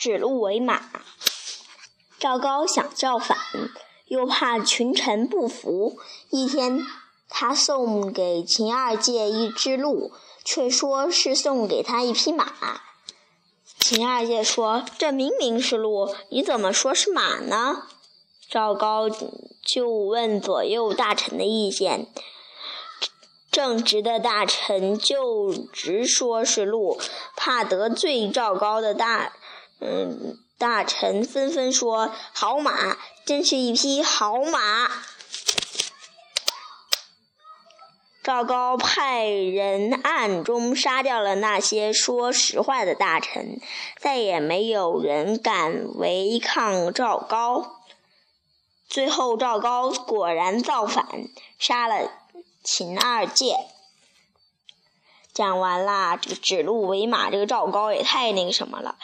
指鹿为马。赵高想造反，又怕群臣不服。一天，他送给秦二介一只鹿，却说是送给他一匹马。秦二介说：“这明明是鹿，你怎么说是马呢？”赵高就问左右大臣的意见。正直的大臣就直说是鹿，怕得罪赵高的大，嗯，大臣纷纷说好马，真是一匹好马。赵高派人暗中杀掉了那些说实话的大臣，再也没有人敢违抗赵高。最后，赵高果然造反，杀了。秦二介讲完啦，这个指鹿为马，这个赵高也太那个什么了。